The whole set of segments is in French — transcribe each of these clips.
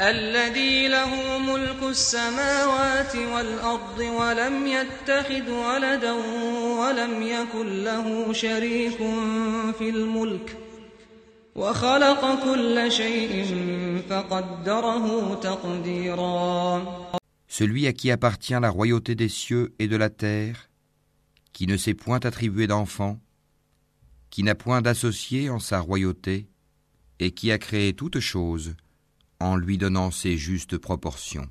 الذي له ملك السماوات والأرض ولم يتخذ ولدا ولم يكن له شريك في الملك وخلق كل شيء فقدره تقديرا Celui à qui appartient la royauté des cieux et de la terre, qui ne s'est point attribué d'enfant, qui n'a point d'associé en sa royauté, et qui a créé toutes choses, en lui donnant ses justes proportions.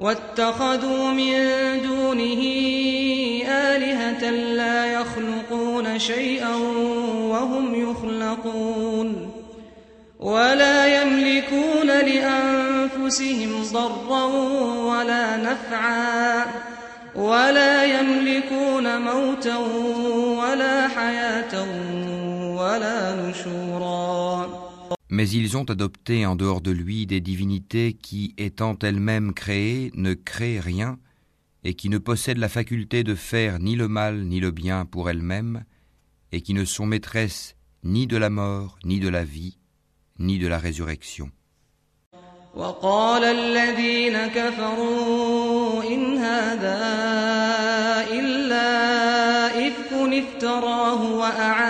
واتخذوا من دونه آلهة لا يخلقون شيئا وهم يخلقون ولا يملكون لأنفسهم ضرا ولا نفعا ولا يملكون موتا ولا حياة ولا نشورا Mais ils ont adopté en dehors de lui des divinités qui, étant elles-mêmes créées, ne créent rien, et qui ne possèdent la faculté de faire ni le mal ni le bien pour elles-mêmes, et qui ne sont maîtresses ni de la mort, ni de la vie, ni de la résurrection. وقال الذين كفروا إن هذا إلا إفك افتراه وأعانه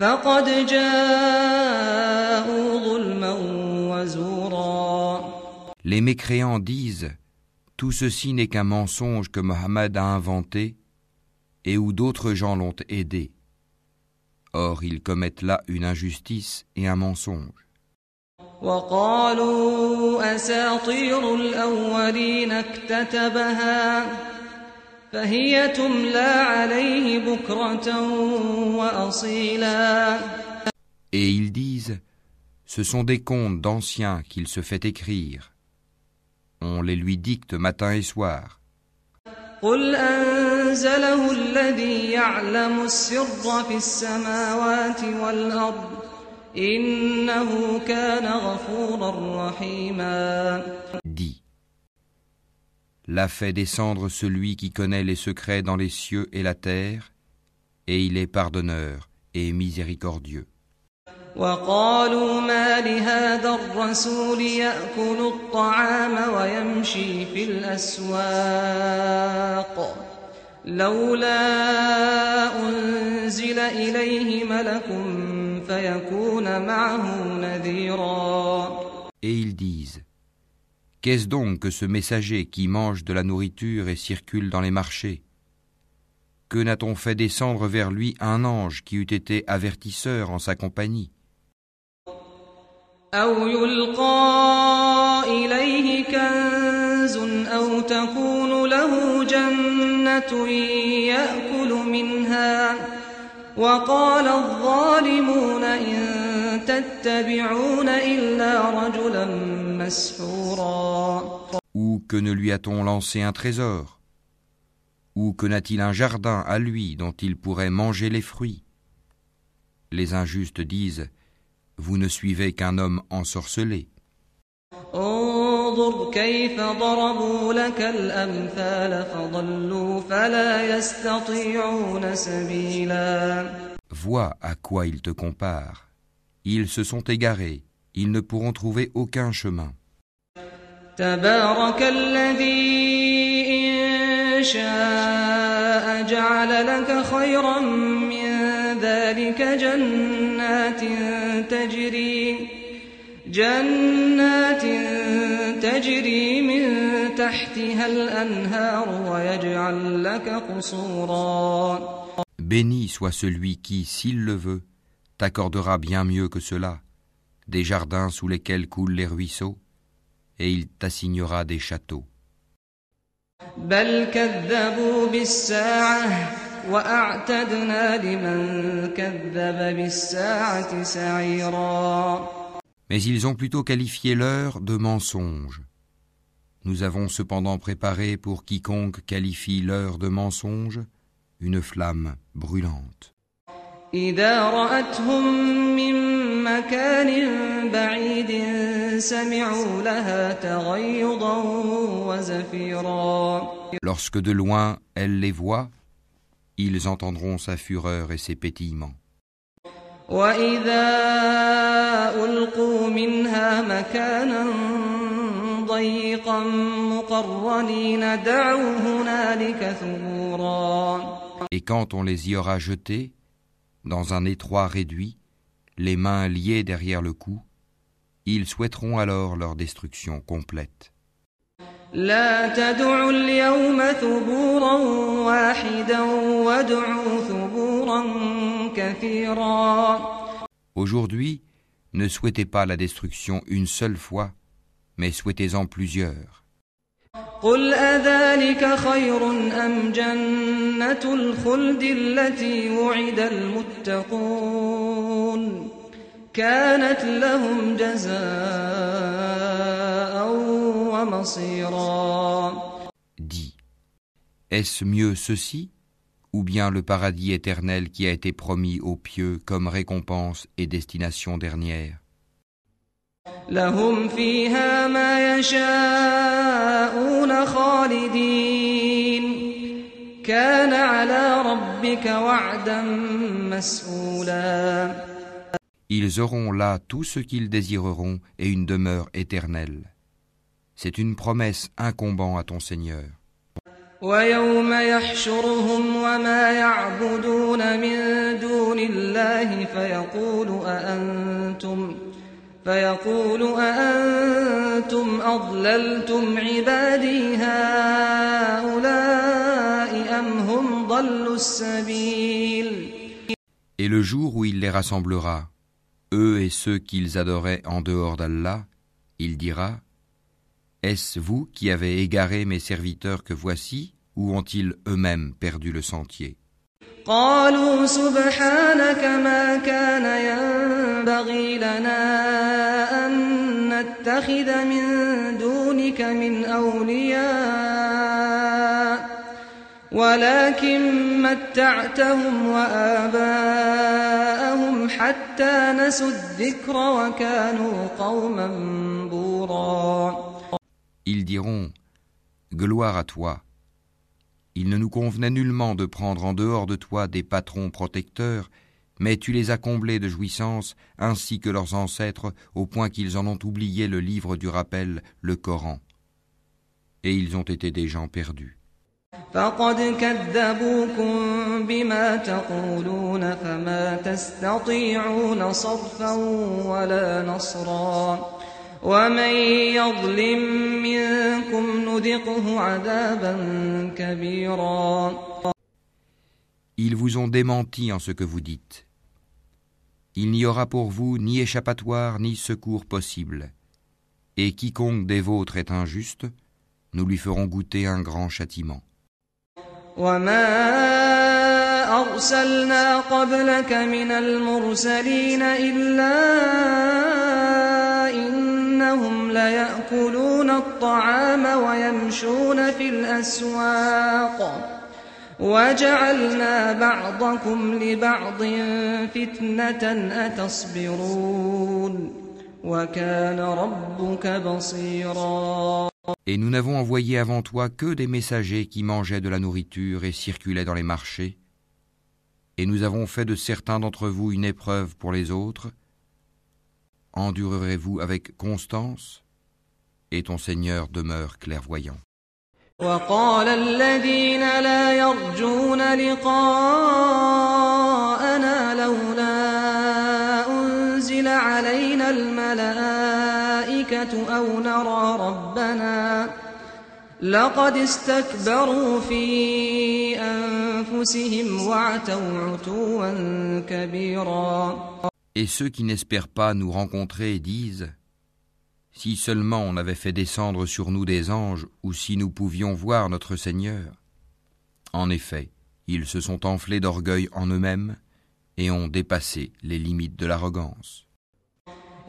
فقد جاءوا ظلما وزورا Les mécréants disent Tout ceci n'est qu'un mensonge que Mohammed a inventé et où d'autres gens l'ont aidé. Or, ils commettent là une injustice et un mensonge. وقالوا أساطير الأولين اكتتبها فهي تملى عليه بكرة وأصيلا Et ils disent Ce sont des contes d'anciens qu'il se fait écrire. On les lui dicte matin et soir. قل أنزله الذي يعلم السر في السماوات والأرض إنه كان غفورا رحيما Dis L'a fait descendre celui qui connaît les secrets dans les cieux et la terre, et il est pardonneur et miséricordieux. وقالوا ما لهذا الرسول يأكل الطعام ويمشي في الأسواق لولا أنزل إليه ملك فيكون معه نذيرا Et ils disent Qu'est-ce donc que ce messager qui mange de la nourriture et circule dans les marchés? Que n'a-t-on fait descendre vers lui un ange qui eût été avertisseur en sa compagnie? أو يلقى إليه كنز أو تكون له جنة يأكل منها وقال الظالمون إن تتبعون إلا رجلا مسحورا Ou que ne lui a-t-on lancé un trésor Ou que n'a-t-il un jardin à lui dont il pourrait manger les fruits Les injustes disent Vous ne suivez qu'un homme ensorcelé. انظر كيف ضربوا لك الأمثال فضلوا فلا يستطيعون سبيلا Vois à quoi ils te comparent. Ils se sont égarés, ils ne pourront trouver aucun chemin. تبارك الذي إن شاء جعل لك خيرا من ذلك جنات تجري جنات تجري من تحتها الأنهار ويجعل لك قصورا Béni soit celui qui, s'il le veut, t'accordera bien mieux que cela, des jardins sous lesquels coulent les ruisseaux, et il t'assignera des châteaux. Mais ils ont plutôt qualifié l'heure de mensonge. Nous avons cependant préparé pour quiconque qualifie l'heure de mensonge une flamme brûlante. إذا رأتهم من مكان بعيد سمعوا لها تغيظا وزفيرا Lorsque de loin elle les voit, ils entendront sa fureur et ses pétillements. وإذا ألقوا منها مكانا ضيقا مقرنين دعوا هنالك ثبورا Et quand on les y aura jetés, dans un étroit réduit, les mains liées derrière le cou, ils souhaiteront alors leur destruction complète. لا تدعوا اليوم ثبورا واحدا وادعوا ثبورا كثيرا Aujourd'hui, ne souhaitez pas la destruction une seule fois, mais souhaitez-en plusieurs. قل أذلك خير أم جنة الخلد التي وعد المتقون كانت لهم جزاء ومصيرا Dis, est-ce mieux ceci, ou bien le paradis éternel qui a été promis aux pieux comme récompense et destination dernière لهم فيها ما يشاءون خالدين كان على ربك وعدا مسئولا Ils auront là tout ce qu'ils désireront et une demeure éternelle. C'est une promesse incombant à ton Seigneur. ويوم يحشرهم وما يعبدون من دون الله فيقول أأنتم فيقول أأنتم أضللتم عبادي هؤلاء أم هم ضلوا السبيل Et le jour où il les rassemblera, eux et ceux qu'ils adoraient en dehors d'Allah, il dira Est-ce vous qui avez égaré mes serviteurs que voici, ou ont-ils eux-mêmes perdu le sentier قالوا سبحانك ما كان ينبغي لنا أن نتخذ من دونك من أولياء ولكن متعتهم وآباءهم حتى نسوا الذكر وكانوا قوما بورا Ils diront Gloire à toi. Il ne nous convenait nullement de prendre en dehors de toi des patrons protecteurs, mais tu les as comblés de jouissances, ainsi que leurs ancêtres, au point qu'ils en ont oublié le livre du rappel, le Coran. Et ils ont été des gens perdus. فقد كذبوكم بما تقولون فما تستطيعون صرفا ولا نصرا ومن يظلم منكم نذقه عذابا كبيرا Ils vous ont démenti en ce que vous dites. Il n'y aura pour vous ni échappatoire ni secours possible. Et quiconque des vôtres est injuste, nous lui ferons goûter un grand châtiment. وما أرسلنا قبلك من المرسلين إلا إنهم ليأكلون الطعام ويمشون في الأسواق وجعلنا بعضكم لبعض فتنة أتصبرون وكان ربك بصيرا Et nous n'avons envoyé avant toi que des messagers qui mangeaient de la nourriture et circulaient dans les marchés. Et nous avons fait de certains d'entre vous une épreuve pour les autres. Endurerez-vous avec constance Et ton Seigneur demeure clairvoyant. وقال الذين لا يرجون لقاءنا لولا أنزل علينا الملائكة أو نرى ربنا لقد استكبروا في أنفسهم وعتوا عتوا كبيرا Et ceux qui n'espèrent pas nous rencontrer disent Si seulement on avait fait descendre sur nous des anges, ou si nous pouvions voir notre Seigneur. En effet, Ils se sont enflés d'orgueil en eux-mêmes et ont dépassé les limites de l'arrogance.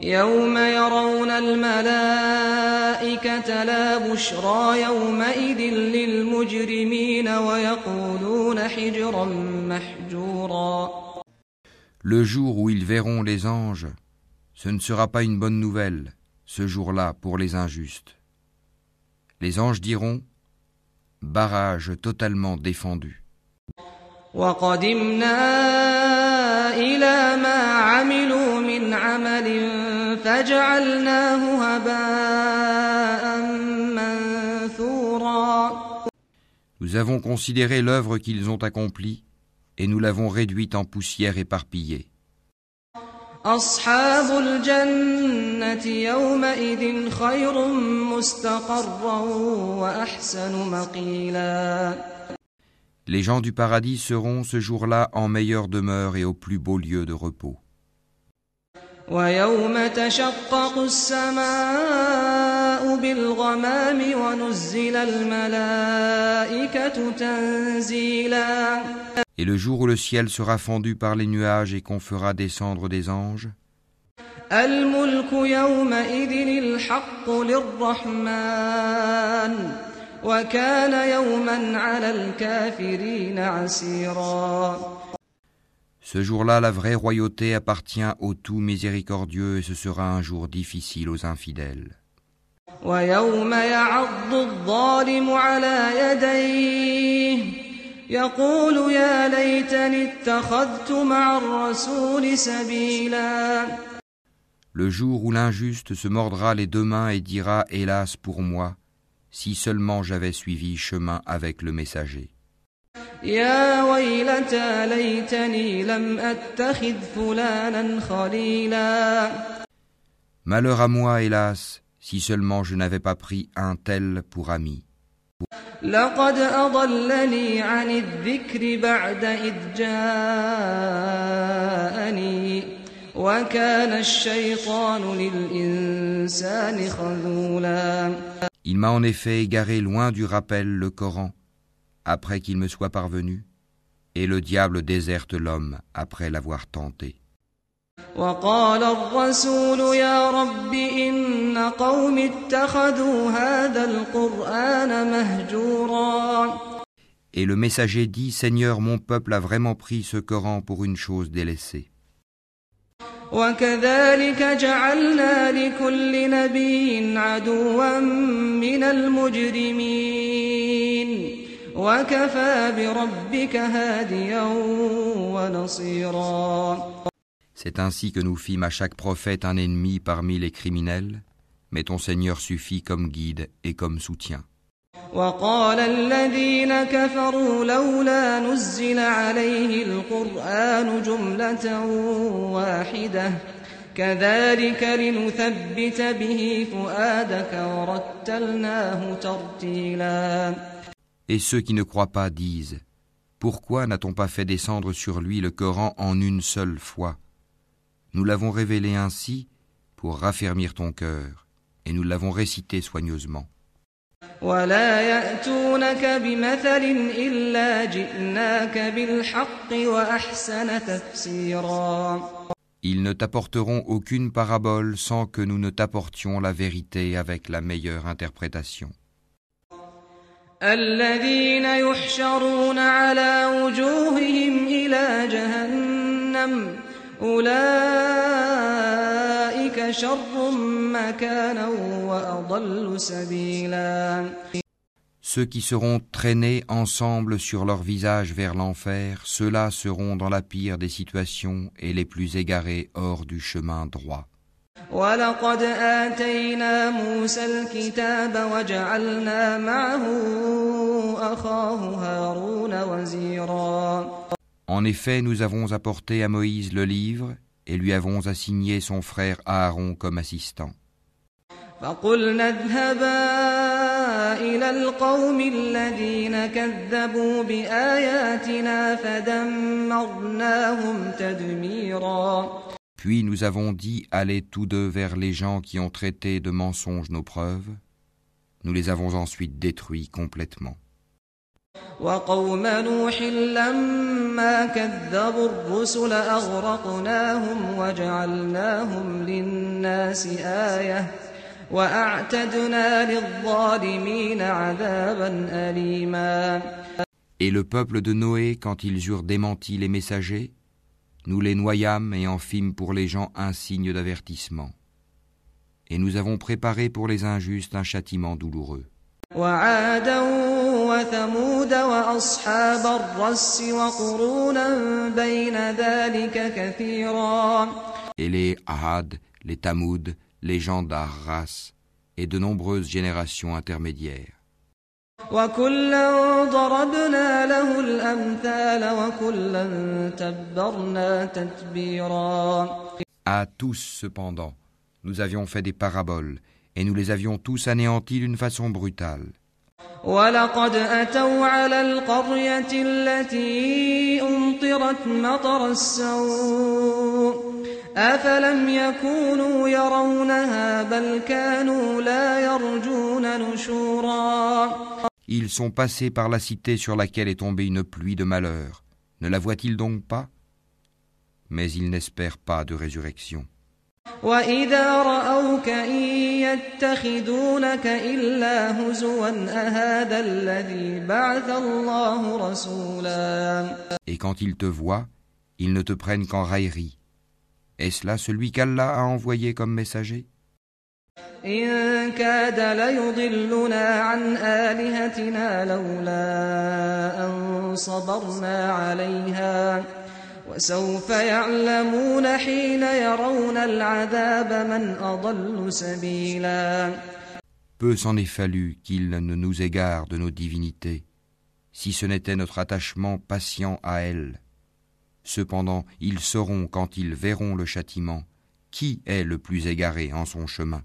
يوم يرون الملائكة لا بشرى يومئذ للمجرمين ويقولون حجرا محجورا Le jour où ils verront les anges, ce ne sera pas une bonne nouvelle, ce jour-là, pour les injustes. Les anges diront Barrage totalement défendu. وقدمنا إلى ما عملوا من عمل فجعلناه هباء منثورا Nous avons considéré l'œuvre qu'ils ont accomplie et nous l'avons réduite en poussière éparpillée. أصحاب الجنة يومئذ خير مستقرا وأحسن مقيلا Les gens du paradis seront ce jour-là en meilleure demeure et au plus beau lieu de repos. ويوم تشقق السماء بالغمام ونزل الملائكة تنزيلا. Et le jour où le ciel sera fendu par les nuages et qu'on fera descendre des anges, الملك يومئذ الحق للرحمن وكان يوما على الكافرين عسيرا. ce jour-là la vraie royauté appartient au tout miséricordieux et ce sera un jour difficile aux infidèles. ويوم يعض الظالم على يديه يقول يا ليتني اتخذت مع الرسول سبيلا Le jour où l'injuste se mordra les deux mains et dira Hélas pour moi, si seulement j'avais suivi chemin avec le messager. يا ويلتى ليتني لم أتخذ فلانا خليلا Malheur à moi, hélas, si seulement je n'avais pas pris un tel pour ami. لقد أضلني عن الذكر بعد إذ جاءني وكان الشيطان للإنسان خذولا Il m'a en effet égaré loin du rappel le Coran, après qu'il me soit parvenu, et le diable déserte l'homme après l'avoir tenté. وقال الرسول يا رب إن قوم اتخذوا هذا القرآن مهجورا Et le messager dit Seigneur, mon peuple a vraiment pris ce Coran pour une chose délaissée. وكذلك جعلنا لكل نبي عدوا من المجرمين C'est ainsi que nous fîmes à chaque prophète un ennemi parmi les criminels, mais ton Seigneur suffit comme guide et comme soutien. وقال الذين كفروا لولا نزل عليه القرآن جملة واحدة كذلك لنثبت به فؤادك ورتلناه ترتيلا Et ceux qui ne croient pas disent Pourquoi n'a-t-on pas fait descendre sur lui le Coran en une seule fois? Nous l'avons révélé ainsi pour raffermir ton cœur, et nous l'avons récité soigneusement. Ils ne t'apporteront aucune parabole sans que nous ne t'apportions la vérité avec la meilleure interprétation. الذين يحشرون على وجوههم إلى جهنم أولئك شر مكانا وأضل سبيلا Ceux qui seront traînés ensemble sur leur visage vers l'enfer, ceux-là seront dans la pire des situations et les plus égarés hors du chemin droit. ولقد آتينا موسى الكتاب وجعلنا معه أخاه هارون وزيرا En effet, nous avons apporté à Moïse le livre et lui avons assigné son frère Aaron comme assistant. فقلنا اذهبا إلى القوم الذين كذبوا بآياتنا فدمرناهم تدميرا Puis nous avons dit Allez tous deux vers les gens qui ont traité de mensonges nos preuves. Nous les avons ensuite détruits complètement. وقوم نوح لما كذبوا الرسل أغرقناهم وجعلناهم للناس آية وأعتدنا للظالمين عذابا أليما Et le peuple de Noé, quand ils eurent démenti les messagers, nous les noyâmes et en fîmes pour les gens un signe d'avertissement. Et nous avons préparé pour les injustes un châtiment douloureux. Et les Ahad, les Tamoud, les gens d'Arras et de nombreuses générations intermédiaires. وكلا ضربنا له الأمثال وكلا تبرنا تتبيرا À tous, cependant, nous avions fait des paraboles, et nous les avions tous anéantis d'une façon brutale. ولقد أتوا على القرية التي أمطرت مطر السوء أفلم يكونوا يرونها بل كانوا لا يرجون نشورا Ils sont passés par la cité sur laquelle est tombée une pluie de malheur. Ne la voient-ils donc pas? Mais ils n'espèrent pas de résurrection. Et quand ils te voient, ils ne te prennent qu'en raillerie. Est-ce là celui qu'Allah a envoyé comme messager? إن كاد ليضلنا عن آلهتنا لولا أن صبرنا عليها وسوف يعلمون حين يرون العذاب من أضل سبيلا Peu s'en est fallu qu'il ne nous égare de nos divinités, si ce n'était notre attachement patient à elles. Cependant, ils sauront quand ils verront le châtiment, qui est le plus égaré en son chemin.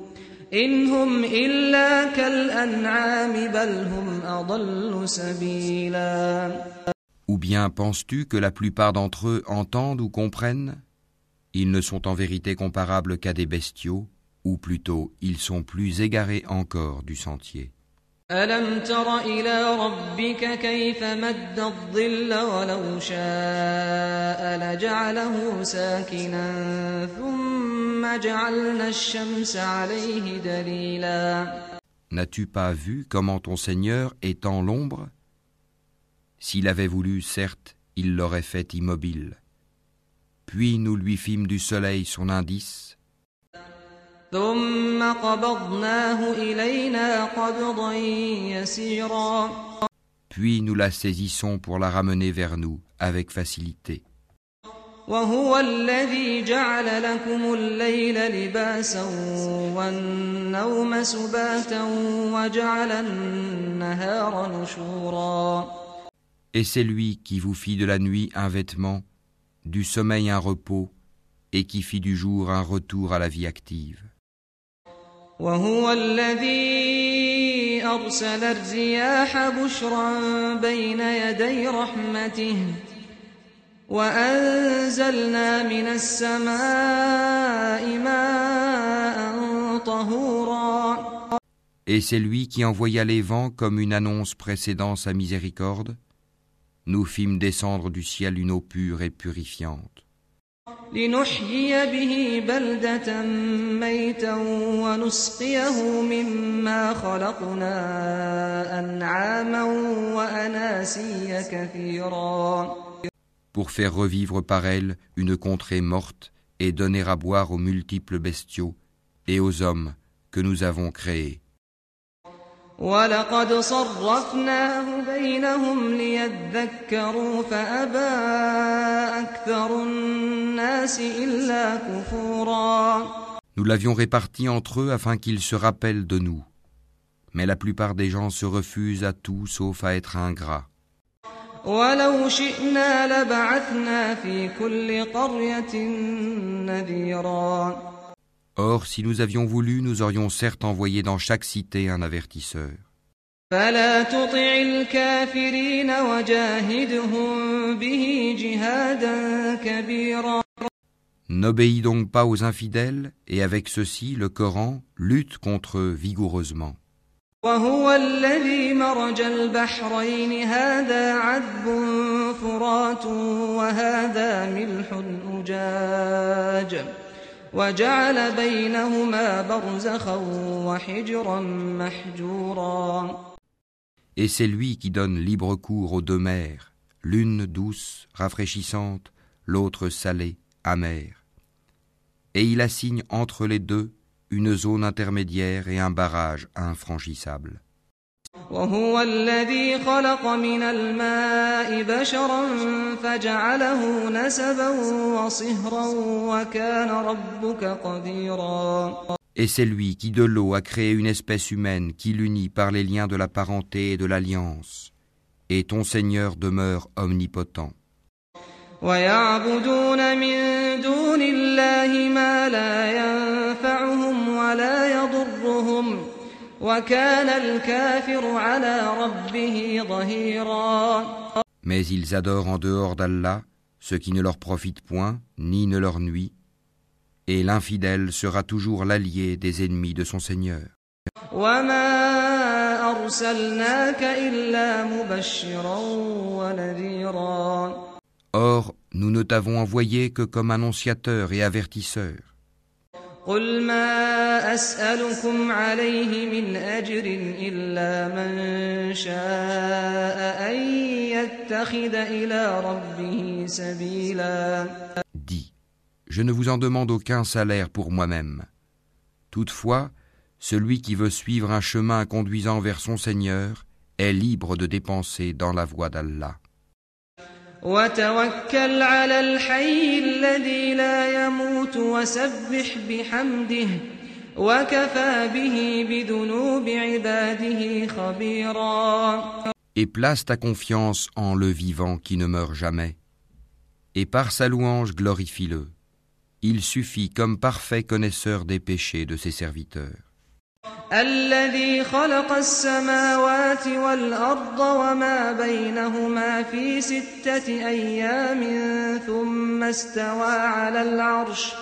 إن هم إلا كالأنعام بل هم أضل سبيلا Ou bien penses-tu que la plupart d'entre eux entendent ou comprennent Ils ne sont en vérité comparables qu'à des bestiaux, ou plutôt ils sont plus égarés encore du sentier. ألم تر إلى ربك كيف مد الظل ولو شاء لجعله ساكنا ثم جعلنا الشمس عليه دليلا N'as-tu pas vu comment ton Seigneur étend l'ombre S'il avait voulu, certes, il l'aurait fait immobile. Puis nous lui fîmes du soleil son indice, ثم قبضناه إلينا قبضا يسيرا puis nous la saisissons pour la ramener vers nous avec facilité. وهو الذي جعل لكم الليل لباسا والنوم سباتا وجعل النهار نشورا Et c'est lui qui vous fit de la nuit un vêtement, du sommeil un repos, et qui fit du jour un retour à la vie active. وهو الذي أرسل الرياح بشرا بين يدي رحمته وأنزلنا من السماء ماء طهورا Et c'est lui qui envoya les vents comme une annonce précédant sa miséricorde. Nous fîmes descendre du ciel une eau pure et purifiante, لنحيي به بلدة ميتا ونسقيه مما خلقنا أنعاما وأناسيا كثيرا pour faire revivre par elle une contrée morte et donner à boire aux multiples bestiaux et aux hommes que nous avons créés. ولقد صرفناه بينهم ليذكروا فأبى أكثر الناس إلا كفورا Nous l'avions réparti entre eux afin qu'ils se rappellent de nous. Mais la plupart des gens se refusent à tout sauf à être ingrats. ولو شئنا لبعثنا في كل قرية نذيرا Or, si nous avions voulu, nous aurions certes envoyé dans chaque cité un avertisseur. فلا تطع الكافرين وجاهدهم به جهادا كبيرا N'obéis donc pas aux infidèles, et avec ceci, le Coran lutte contre eux vigoureusement. وهو الذي مرج البحرين هذا عذب فرات وهذا ملح أجاج وجعل بينهما برزخا وحجرا محجورا Et c'est lui qui donne libre cours aux deux mers, l'une douce, rafraîchissante, l'autre salée, amère. Et il assigne entre les deux une zone intermédiaire et un barrage infranchissable. وهو الذي خلق من الماء بشرا فجعله نسبا وصهرا وكان ربك قديرا Et c'est lui qui de l'eau a créé une espèce humaine qui l'unit par les liens de la parenté et de l'alliance. Et ton Seigneur demeure omnipotent. ويعبدون من دون الله ما لا ينفعهم ولا Mais ils adorent en dehors d'Allah ce qui ne leur profite point, ni ne leur nuit, et l'infidèle sera toujours l'allié des ennemis de son Seigneur. Or, nous ne t'avons envoyé que comme annonciateur et avertisseur. قل ما أسألكم عليه من أجر إلا من شاء أن يتخذ إلى ربه سبيلا Dis, je ne vous en demande aucun salaire pour moi-même. Toutefois, celui qui veut suivre un chemin conduisant vers son Seigneur est libre de dépenser dans la voie d'Allah. وتوكل على الحي الذي لا يموت وسبح بحمده وكفى به بذنوب عباده خبيرا Et place ta confiance en le vivant qui ne meurt jamais. Et par sa louange glorifie-le. Il suffit comme parfait connaisseur des péchés de ses serviteurs. الذي خلق السماوات والأرض وما بينهما في ستة أيام ثم استوى على العرش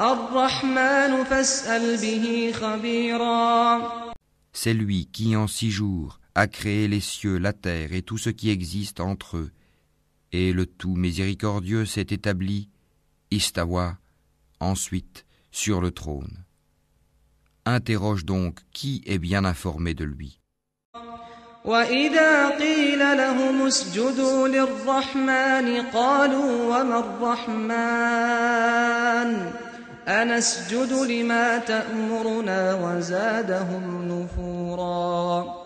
الرحمن فاسأل به خبيرا C'est lui qui en six jours a créé les cieux, la terre et tout ce qui existe entre eux. Et le tout miséricordieux s'est établi, Istawa, ensuite, sur le trône. Interroge donc qui est bien informé de lui. وإذا قيل لهم اسجدوا للرحمن قالوا وما الرحمن أنسجد لما تأمرنا وزادهم نفورا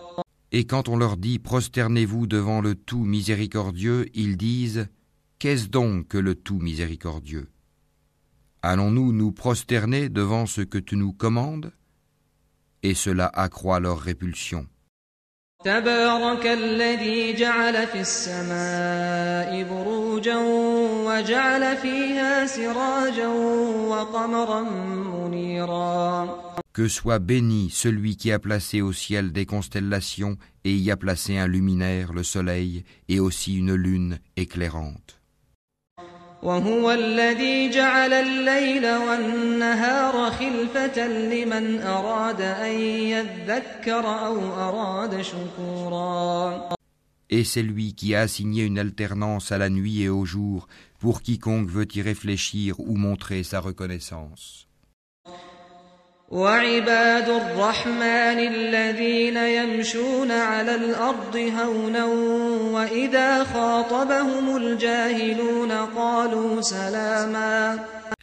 Et quand on leur dit prosternez-vous devant le tout miséricordieux, ils disent Qu'est-ce donc que le tout miséricordieux Allons-nous nous prosterner devant ce que tu nous commandes et cela accroît leur répulsion. Que soit béni celui qui a placé au ciel des constellations et y a placé un luminaire, le soleil, et aussi une lune éclairante. وهو الذي جعل الليل والنهار خلفة لمن أراد أن يذكر أو أراد شكورا Et c'est lui qui a assigné une alternance à la nuit et au jour pour quiconque veut y réfléchir ou montrer sa reconnaissance. وعباد الرحمن الذين يمشون على الأرض هونا وإذا خاطبهم الجاهلون قالوا سلاما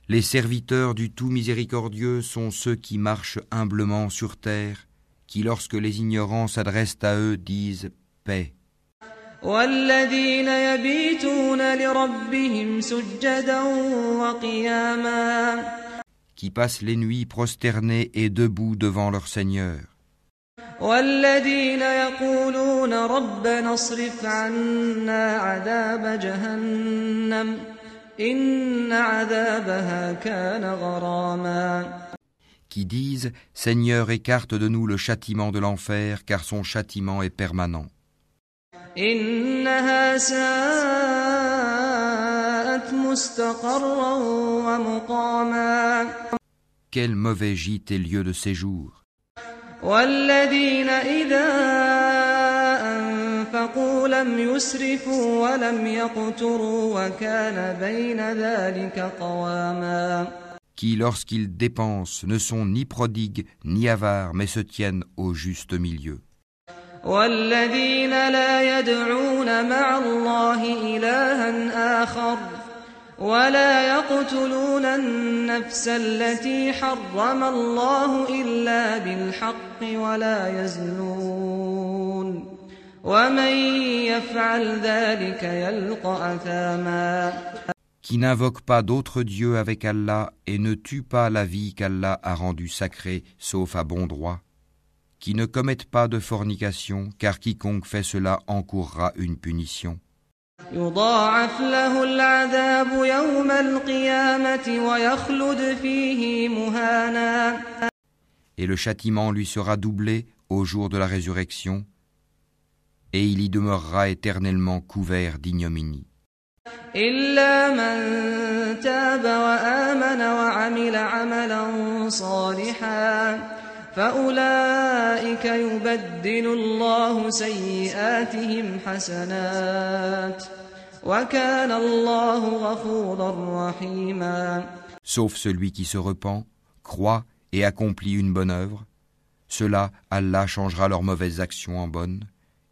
Les serviteurs du tout miséricordieux sont ceux qui marchent humblement sur terre, qui lorsque les ignorants s'adressent à eux disent paix. والذين يبيتون لربهم سجدا وقياما qui passent les nuits prosternés et debout devant leur Seigneur, والذين يقولون يقولون ربنا اصرف عنا عذاب جهنم إن عذابها كان غراما qui disent Seigneur, écarte de nous le châtiment de l'enfer, car son châtiment est permanent. إنها ساءت مستقرا ومقاما Quel mauvais gîte et lieu de séjour. والذين إذا أنفقوا لم يسرفوا ولم يقتروا وكان بين ذلك قواما qui, lorsqu'ils dépensent, ne sont ni prodigues ni avares, mais se tiennent au juste milieu. والذين لا يدعون مع الله إلها آخر ولا يقتلون النفس التي حرم الله إلا بالحق ولا يزنون ومن يفعل ذلك يلقى أثاما qui n'invoque pas d'autre Dieu avec Allah et ne tue pas la vie qu'Allah a rendue sacrée, sauf à bon droit, qui ne commettent pas de fornication, car quiconque fait cela encourra une punition. يضاعف له العذاب يوم القيامة ويخلد فيه مهانا Et le châtiment lui sera doublé au jour de la résurrection, et il y demeurera éternellement couvert d'ignominie. إلا من تاب وآمن وعمل عملا صالحا فأولئك يبدل الله سيئاتهم حسنات وكان الله غفورا رحيما Sauf celui qui se repent, croit et accomplit une bonne œuvre, cela Allah changera leurs mauvaises actions en bonnes,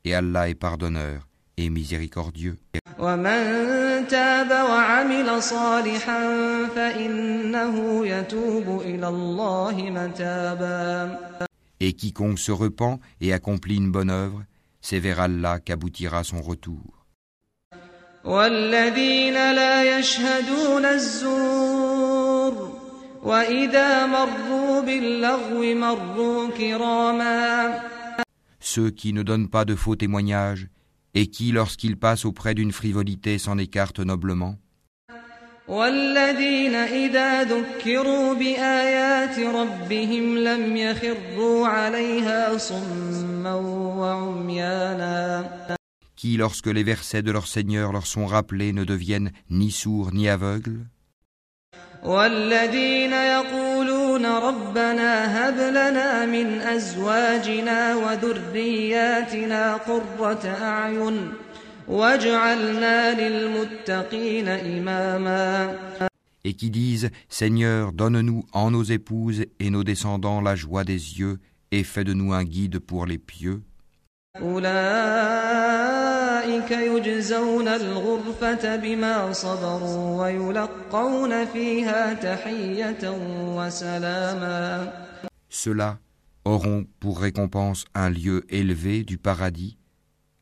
et Allah est pardonneur et miséricordieux. ومن تاب وعمل صالحا فإنه يتوب إلى الله متابا Et quiconque se repent et accomplit une bonne œuvre, c'est vers Allah qu'aboutira son retour. والذين لا يشهدون الزور وإذا مروا باللغو مروا كراما Ceux qui ne donnent pas de faux témoignages et qui, lorsqu'ils passent auprès d'une frivolité, s'en écartent noblement. والذين إذا ذكروا بآيات ربهم لم يخروا عليها صما وعميانا Qui, lorsque les versets de leur Seigneur leur sont rappelés, ne deviennent ni sourds ni aveugles. والذين يقولون ربنا هب لنا من أزواجنا وذرياتنا قرة أعين واجعلنا للمتقين إماما Et qui disent Seigneur, donne-nous en nos épouses et nos descendants la joie des yeux et fais de nous un guide pour les pieux. أولئك يجزون الغرفة بما صبروا ويلقون فيها تحية وسلاما Ceux-là auront pour récompense un lieu élevé du paradis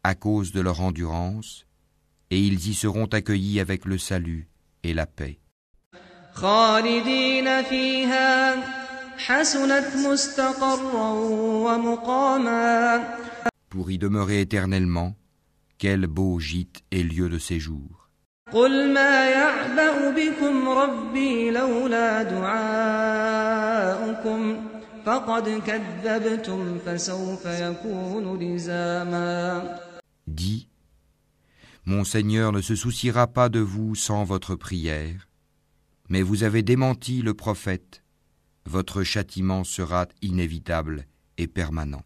à cause de leur endurance, et ils y seront accueillis avec le salut et la paix. خالدين فيها حسنت مستقرا ومقاما Pour y demeurer éternellement, quel beau gîte et lieu de séjour. قل ما يعبأ بكم ربي لولا دعاؤكم فقد كذبتم فسوف يكون لزاما Dis, Mon Seigneur ne se souciera pas de vous sans votre prière, mais vous avez démenti le prophète, votre châtiment sera inévitable et permanent.